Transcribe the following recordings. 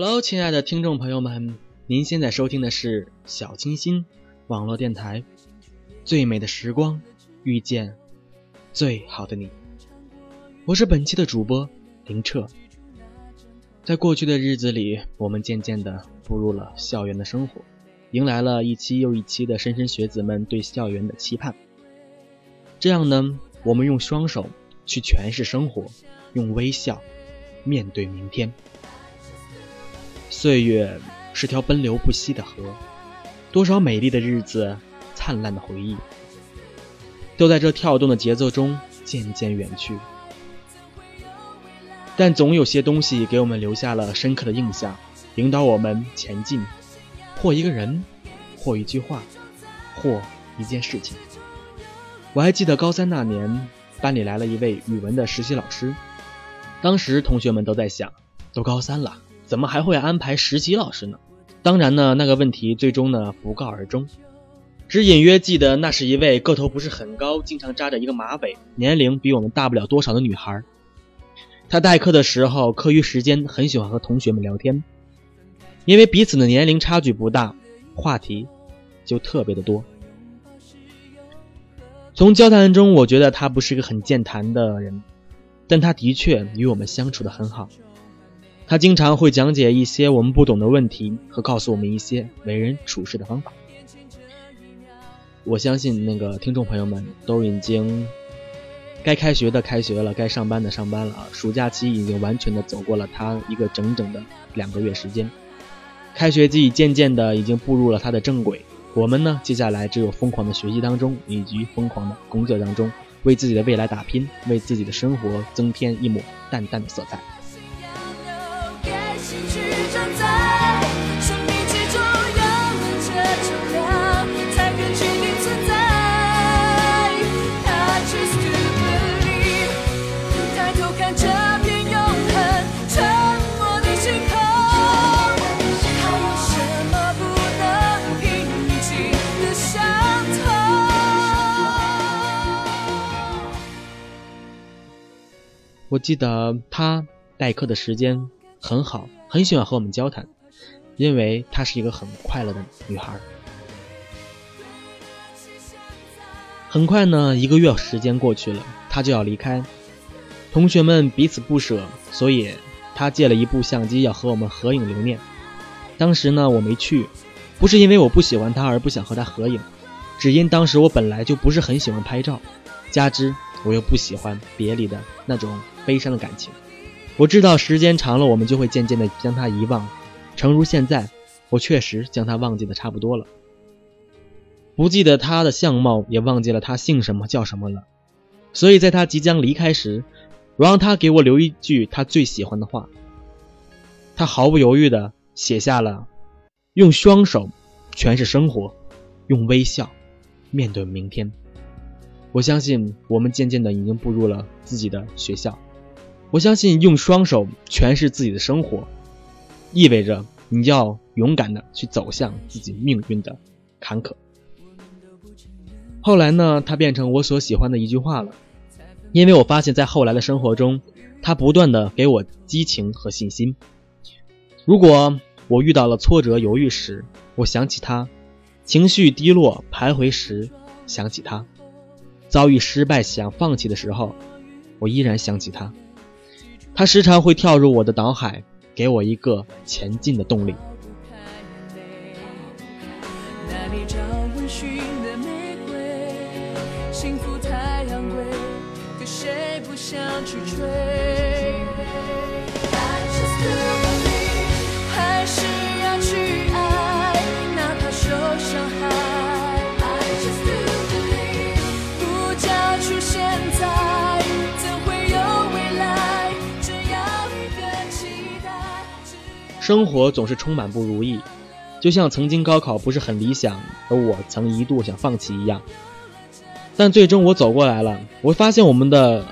Hello，亲爱的听众朋友们，您现在收听的是小清新网络电台，最美的时光遇见最好的你，我是本期的主播林澈。在过去的日子里，我们渐渐的步入了校园的生活，迎来了一期又一期的莘莘学子们对校园的期盼。这样呢，我们用双手去诠释生活，用微笑面对明天。岁月是条奔流不息的河，多少美丽的日子，灿烂的回忆，都在这跳动的节奏中渐渐远去。但总有些东西给我们留下了深刻的印象，引导我们前进，或一个人，或一句话，或一件事情。我还记得高三那年，班里来了一位语文的实习老师，当时同学们都在想，都高三了。怎么还会安排实习老师呢？当然呢，那个问题最终呢不告而终，只隐约记得那是一位个头不是很高，经常扎着一个马尾，年龄比我们大不了多少的女孩。她代课的时候，课余时间很喜欢和同学们聊天，因为彼此的年龄差距不大，话题就特别的多。从交谈中，我觉得她不是个很健谈的人，但她的确与我们相处的很好。他经常会讲解一些我们不懂的问题，和告诉我们一些为人处事的方法。我相信那个听众朋友们都已经该开学的开学了，该上班的上班了啊！暑假期已经完全的走过了他一个整整的两个月时间，开学季渐渐的已经步入了他的正轨。我们呢，接下来只有疯狂的学习当中，以及疯狂的工作当中，为自己的未来打拼，为自己的生活增添一抹淡淡的色彩。我记得他代课的时间很好，很喜欢和我们交谈，因为她是一个很快乐的女孩。很快呢，一个月时间过去了，她就要离开，同学们彼此不舍，所以她借了一部相机要和我们合影留念。当时呢，我没去，不是因为我不喜欢她而不想和她合影，只因当时我本来就不是很喜欢拍照，加之我又不喜欢别离的那种悲伤的感情。我知道时间长了，我们就会渐渐的将他遗忘。诚如现在，我确实将他忘记的差不多了，不记得他的相貌，也忘记了他姓什么叫什么了。所以在他即将离开时，我让他给我留一句他最喜欢的话。他毫不犹豫的写下了：“用双手诠释生活，用微笑面对明天。”我相信我们渐渐的已经步入了自己的学校。我相信用双手诠释自己的生活，意味着你要勇敢的去走向自己命运的坎坷。后来呢，它变成我所喜欢的一句话了，因为我发现，在后来的生活中，它不断的给我激情和信心。如果我遇到了挫折、犹豫时，我想起他；情绪低落、徘徊时，想起他；遭遇失败、想放弃的时候，我依然想起他。他时常会跳入我的脑海，给我一个前进的动力。幸福太昂贵，可谁不想去追？生活总是充满不如意，就像曾经高考不是很理想，而我曾一度想放弃一样。但最终我走过来了，我发现我们的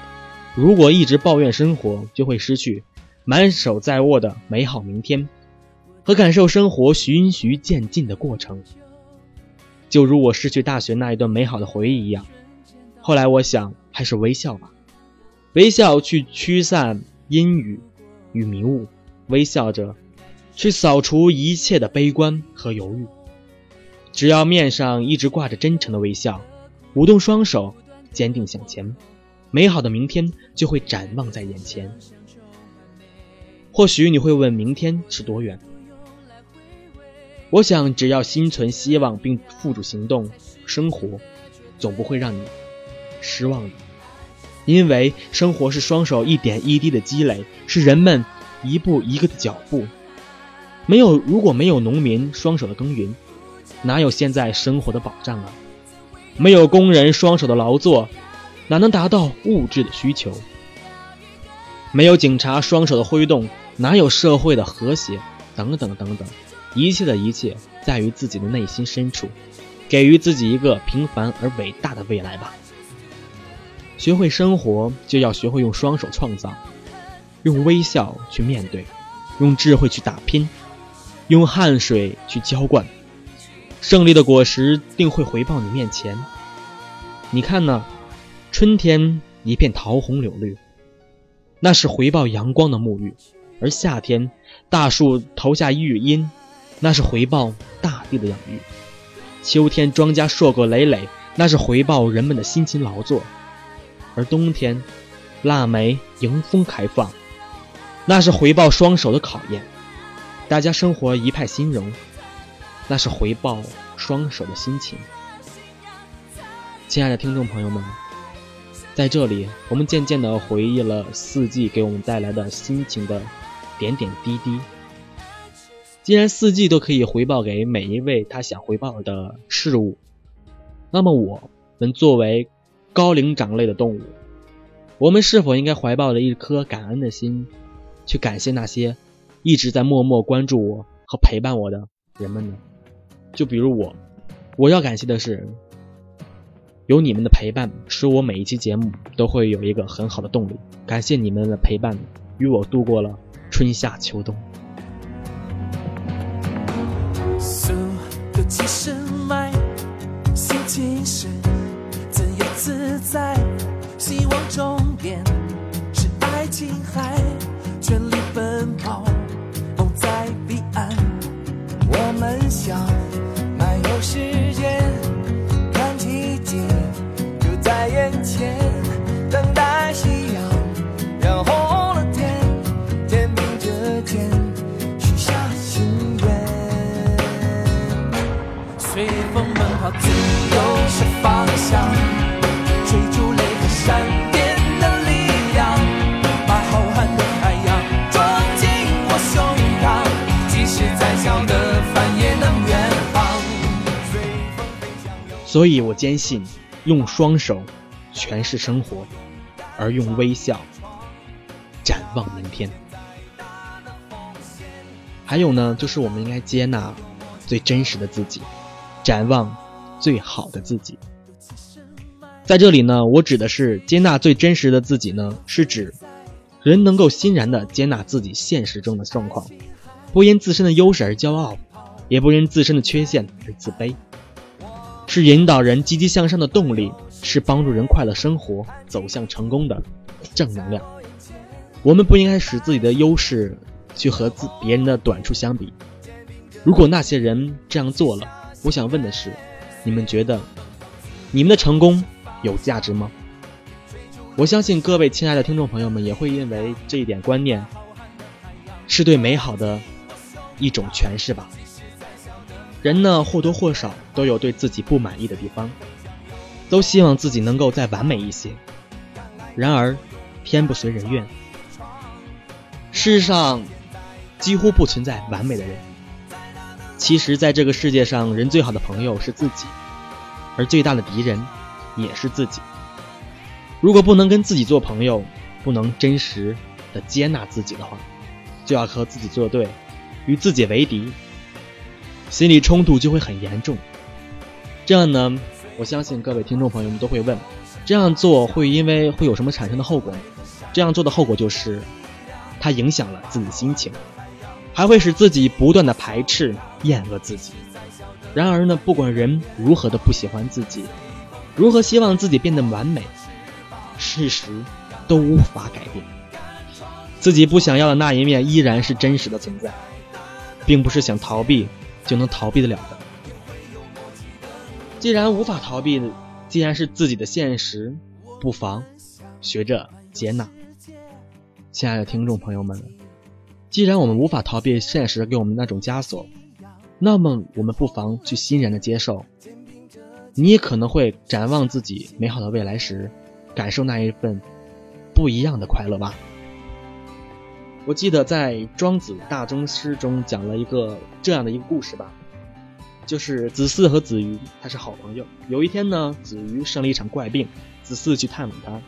如果一直抱怨生活，就会失去满手在握的美好明天，和感受生活循序渐进的过程。就如我失去大学那一段美好的回忆一样。后来我想，还是微笑吧，微笑去驱散阴雨与迷雾，微笑着去扫除一切的悲观和犹豫。只要面上一直挂着真诚的微笑，舞动双手，坚定向前，美好的明天就会展望在眼前。或许你会问，明天是多远？我想，只要心存希望并付诸行动，生活总不会让你失望的。因为生活是双手一点一滴的积累，是人们一步一个的脚步。没有，如果没有农民双手的耕耘，哪有现在生活的保障啊？没有工人双手的劳作，哪能达到物质的需求？没有警察双手的挥动，哪有社会的和谐？等等等等。一切的一切，在于自己的内心深处，给予自己一个平凡而伟大的未来吧。学会生活，就要学会用双手创造，用微笑去面对，用智慧去打拼，用汗水去浇灌。胜利的果实定会回报你面前。你看呢？春天一片桃红柳绿，那是回报阳光的沐浴；而夏天，大树投下雨荫。那是回报大地的养育，秋天庄稼硕果累累，那是回报人们的辛勤劳作；而冬天，腊梅迎风开放，那是回报双手的考验。大家生活一派欣荣，那是回报双手的心情。亲爱的听众朋友们，在这里，我们渐渐地回忆了四季给我们带来的心情的点点滴滴。既然四季都可以回报给每一位他想回报的事物，那么我们作为高灵长类的动物，我们是否应该怀抱着一颗感恩的心，去感谢那些一直在默默关注我和陪伴我的人们呢？就比如我，我要感谢的是，有你们的陪伴，使我每一期节目都会有一个很好的动力。感谢你们的陪伴，与我度过了春夏秋冬。所以我坚信，用双手诠释生活，而用微笑展望明天。还有呢，就是我们应该接纳最真实的自己。展望最好的自己，在这里呢，我指的是接纳最真实的自己呢，是指人能够欣然的接纳自己现实中的状况，不因自身的优势而骄傲，也不因自身的缺陷而自卑，是引导人积极向上的动力，是帮助人快乐生活、走向成功的正能量。我们不应该使自己的优势去和自别人的短处相比，如果那些人这样做了。我想问的是，你们觉得你们的成功有价值吗？我相信各位亲爱的听众朋友们也会因为这一点观念，是对美好的一种诠释吧。人呢或多或少都有对自己不满意的地方，都希望自己能够再完美一些。然而天不随人愿，世上几乎不存在完美的人。其实，在这个世界上，人最好的朋友是自己，而最大的敌人也是自己。如果不能跟自己做朋友，不能真实的接纳自己的话，就要和自己作对，与自己为敌，心理冲突就会很严重。这样呢，我相信各位听众朋友们都会问：这样做会因为会有什么产生的后果？这样做的后果就是，它影响了自己的心情。还会使自己不断的排斥、厌恶自己。然而呢，不管人如何的不喜欢自己，如何希望自己变得完美，事实都无法改变。自己不想要的那一面依然是真实的存在，并不是想逃避就能逃避得了的。既然无法逃避，既然是自己的现实，不妨学着接纳。亲爱的听众朋友们，既然我们无法逃避现实给我们那种枷锁，那么我们不妨去欣然的接受。你也可能会展望自己美好的未来时，感受那一份不一样的快乐吧。我记得在《庄子大宗师》中讲了一个这样的一个故事吧，就是子嗣和子瑜他是好朋友。有一天呢，子瑜生了一场怪病，子嗣去探望他。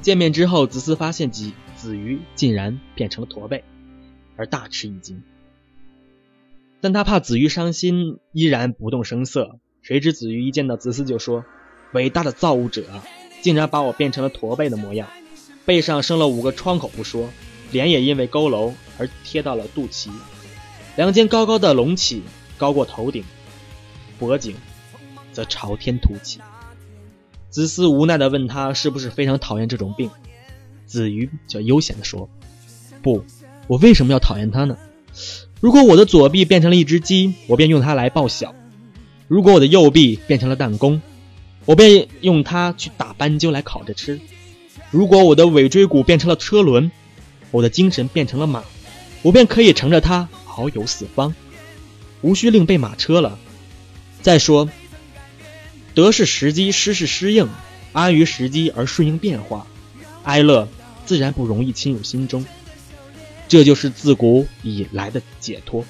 见面之后，子嗣发现子子瑜竟然变成了驼背，而大吃一惊。但他怕子瑜伤心，依然不动声色。谁知子瑜一见到子嗣就说：“伟大的造物者，竟然把我变成了驼背的模样，背上生了五个窗口不说，脸也因为佝偻而贴到了肚脐，两肩高高的隆起，高过头顶，脖颈则朝天凸起。”子嗣无奈地问他：“是不是非常讨厌这种病？”子瑜就悠闲地说：“不，我为什么要讨厌它呢？如果我的左臂变成了一只鸡，我便用它来报晓；如果我的右臂变成了弹弓，我便用它去打斑鸠来烤着吃；如果我的尾椎骨变成了车轮，我的精神变成了马，我便可以乘着它遨游四方，无需另备马车了。再说。”得是时机，失是失应，安于时机而顺应变化，哀乐自然不容易侵入心中。这就是自古以来的解脱。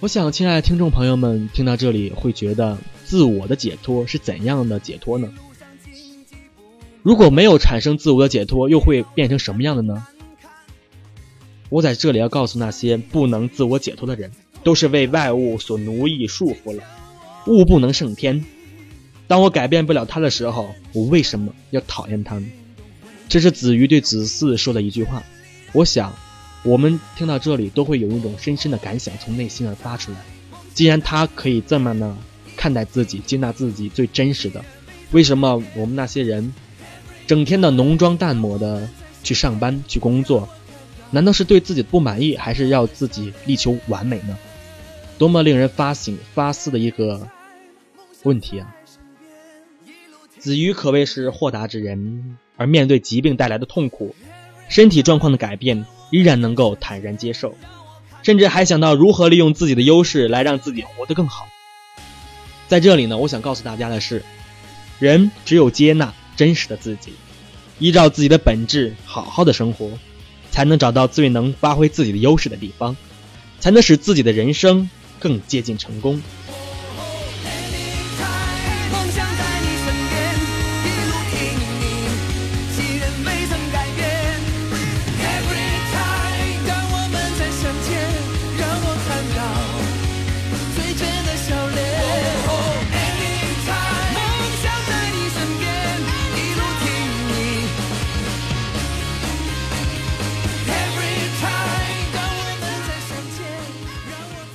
我想，亲爱的听众朋友们，听到这里会觉得，自我的解脱是怎样的解脱呢？如果没有产生自我的解脱，又会变成什么样的呢？我在这里要告诉那些不能自我解脱的人，都是为外物所奴役束缚了。物不能胜天。当我改变不了他的时候，我为什么要讨厌他呢？这是子瑜对子嗣说的一句话。我想，我们听到这里都会有一种深深的感想从内心而发出来。既然他可以这么呢看待自己、接纳自己最真实的，为什么我们那些人整天的浓妆淡抹的去上班去工作？难道是对自己不满意，还是要自己力求完美呢？多么令人发醒发思的一个问题啊！子瑜可谓是豁达之人，而面对疾病带来的痛苦、身体状况的改变，依然能够坦然接受，甚至还想到如何利用自己的优势来让自己活得更好。在这里呢，我想告诉大家的是，人只有接纳真实的自己，依照自己的本质好好的生活，才能找到最能发挥自己的优势的地方，才能使自己的人生更接近成功。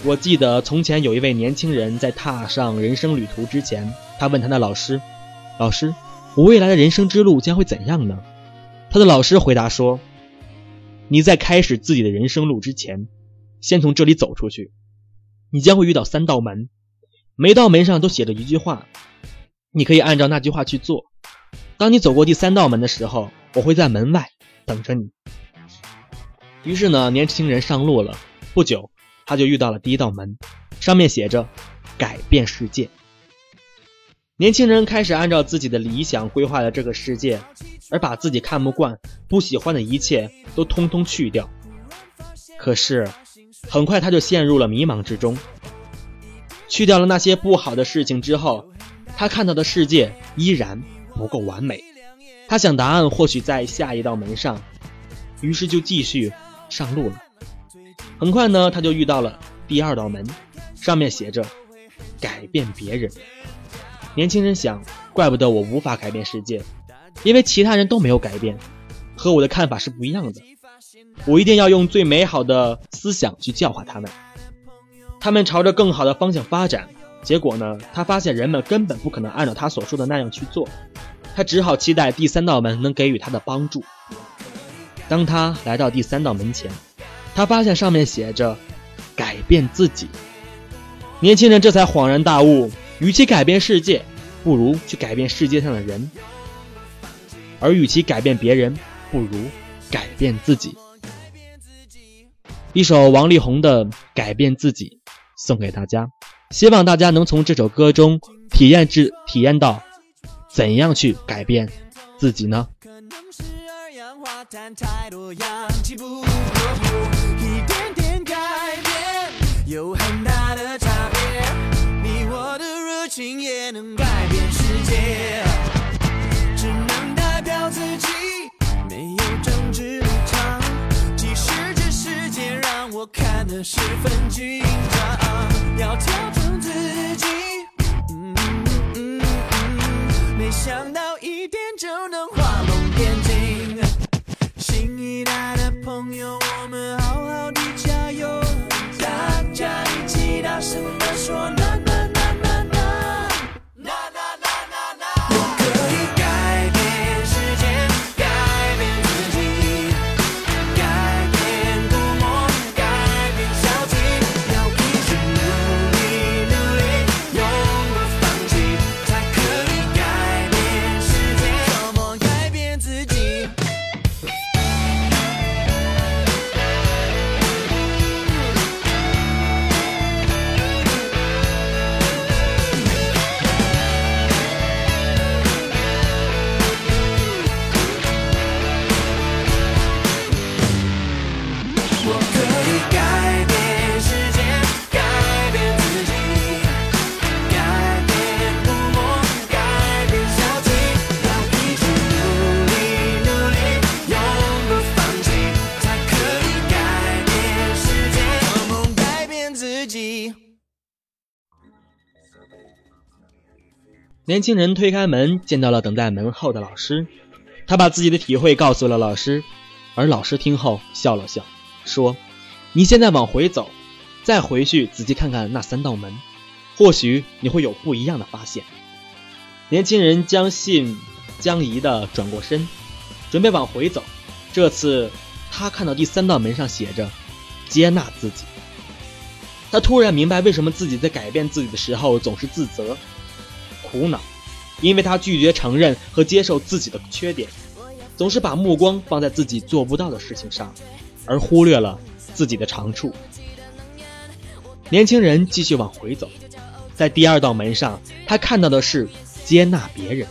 我记得从前有一位年轻人在踏上人生旅途之前，他问他的老师：“老师，我未来的人生之路将会怎样呢？”他的老师回答说：“你在开始自己的人生路之前，先从这里走出去，你将会遇到三道门，每道门上都写着一句话，你可以按照那句话去做。当你走过第三道门的时候，我会在门外等着你。”于是呢，年轻人上路了。不久。他就遇到了第一道门，上面写着“改变世界”。年轻人开始按照自己的理想规划了这个世界，而把自己看不惯、不喜欢的一切都通通去掉。可是，很快他就陷入了迷茫之中。去掉了那些不好的事情之后，他看到的世界依然不够完美。他想答案或许在下一道门上，于是就继续上路了。很快呢，他就遇到了第二道门，上面写着“改变别人”。年轻人想，怪不得我无法改变世界，因为其他人都没有改变，和我的看法是不一样的。我一定要用最美好的思想去教化他们。他们朝着更好的方向发展。结果呢？他发现人们根本不可能按照他所说的那样去做，他只好期待第三道门能给予他的帮助。当他来到第三道门前，他发现上面写着“改变自己”。年轻人这才恍然大悟：与其改变世界，不如去改变世界上的人；而与其改变别人，不如改变自己。一首王力宏的《改变自己》送给大家。希望大家能从这首歌中体验至体验到怎样去改变自己呢？可能是二氧化碳太多，氧气不够，一点点改变有很大的差别。你我的热情也能改变世界，只能代表自己，没有政治立场。即使这世界让我看得十分年轻人推开门，见到了等在门后的老师。他把自己的体会告诉了老师，而老师听后笑了笑，说：“你现在往回走，再回去仔细看看那三道门，或许你会有不一样的发现。”年轻人将信将疑地转过身，准备往回走。这次他看到第三道门上写着“接纳自己”，他突然明白为什么自己在改变自己的时候总是自责。苦恼，因为他拒绝承认和接受自己的缺点，总是把目光放在自己做不到的事情上，而忽略了自己的长处。年轻人继续往回走，在第二道门上，他看到的是接纳别人。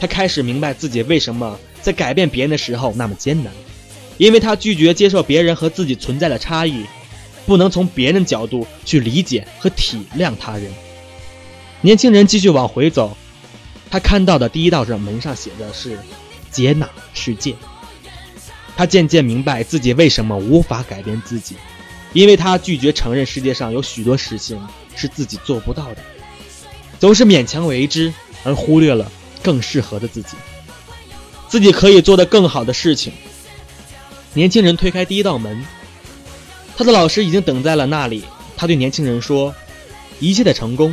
他开始明白自己为什么在改变别人的时候那么艰难，因为他拒绝接受别人和自己存在的差异，不能从别人角度去理解和体谅他人。年轻人继续往回走，他看到的第一道这门上写的是“接纳世界”。他渐渐明白自己为什么无法改变自己，因为他拒绝承认世界上有许多事情是自己做不到的，总是勉强为之，而忽略了更适合的自己，自己可以做的更好的事情。年轻人推开第一道门，他的老师已经等在了那里。他对年轻人说：“一切的成功。”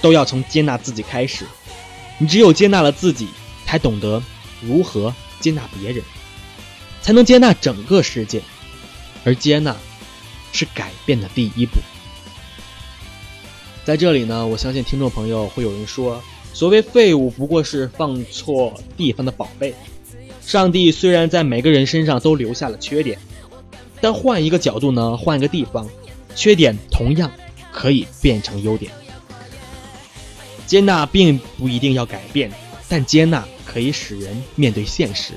都要从接纳自己开始，你只有接纳了自己，才懂得如何接纳别人，才能接纳整个世界。而接纳是改变的第一步。在这里呢，我相信听众朋友会有人说，所谓废物不过是放错地方的宝贝。上帝虽然在每个人身上都留下了缺点，但换一个角度呢，换一个地方，缺点同样可以变成优点。接纳并不一定要改变，但接纳可以使人面对现实，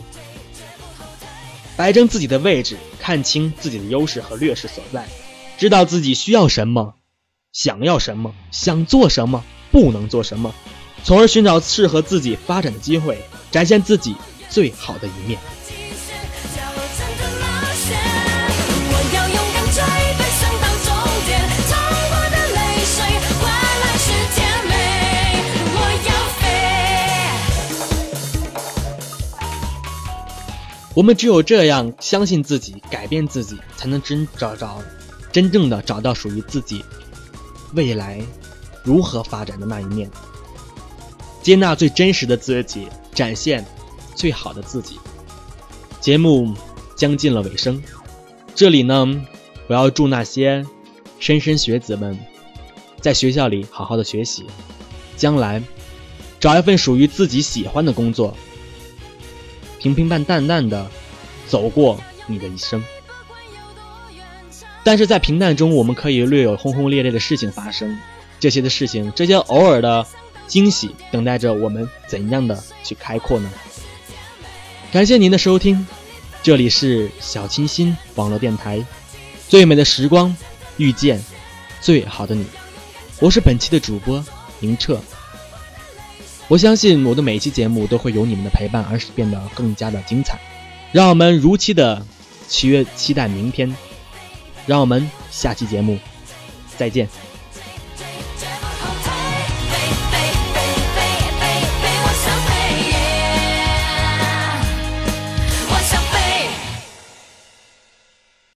摆正自己的位置，看清自己的优势和劣势所在，知道自己需要什么，想要什么，想做什么，不能做什么，从而寻找适合自己发展的机会，展现自己最好的一面。我们只有这样相信自己，改变自己，才能真找找真正的找到属于自己未来如何发展的那一面，接纳最真实的自己，展现最好的自己。节目将近了尾声，这里呢，我要祝那些莘莘学子们在学校里好好的学习，将来找一份属于自己喜欢的工作。平平淡淡淡的走过你的一生，但是在平淡中，我们可以略有轰轰烈烈的事情发生。这些的事情，这些偶尔的惊喜，等待着我们怎样的去开阔呢？感谢您的收听，这里是小清新网络电台，最美的时光，遇见最好的你，我是本期的主播明澈。我相信我的每期节目都会有你们的陪伴，而是变得更加的精彩。让我们如期的契约期待明天，让我们下期节目再见。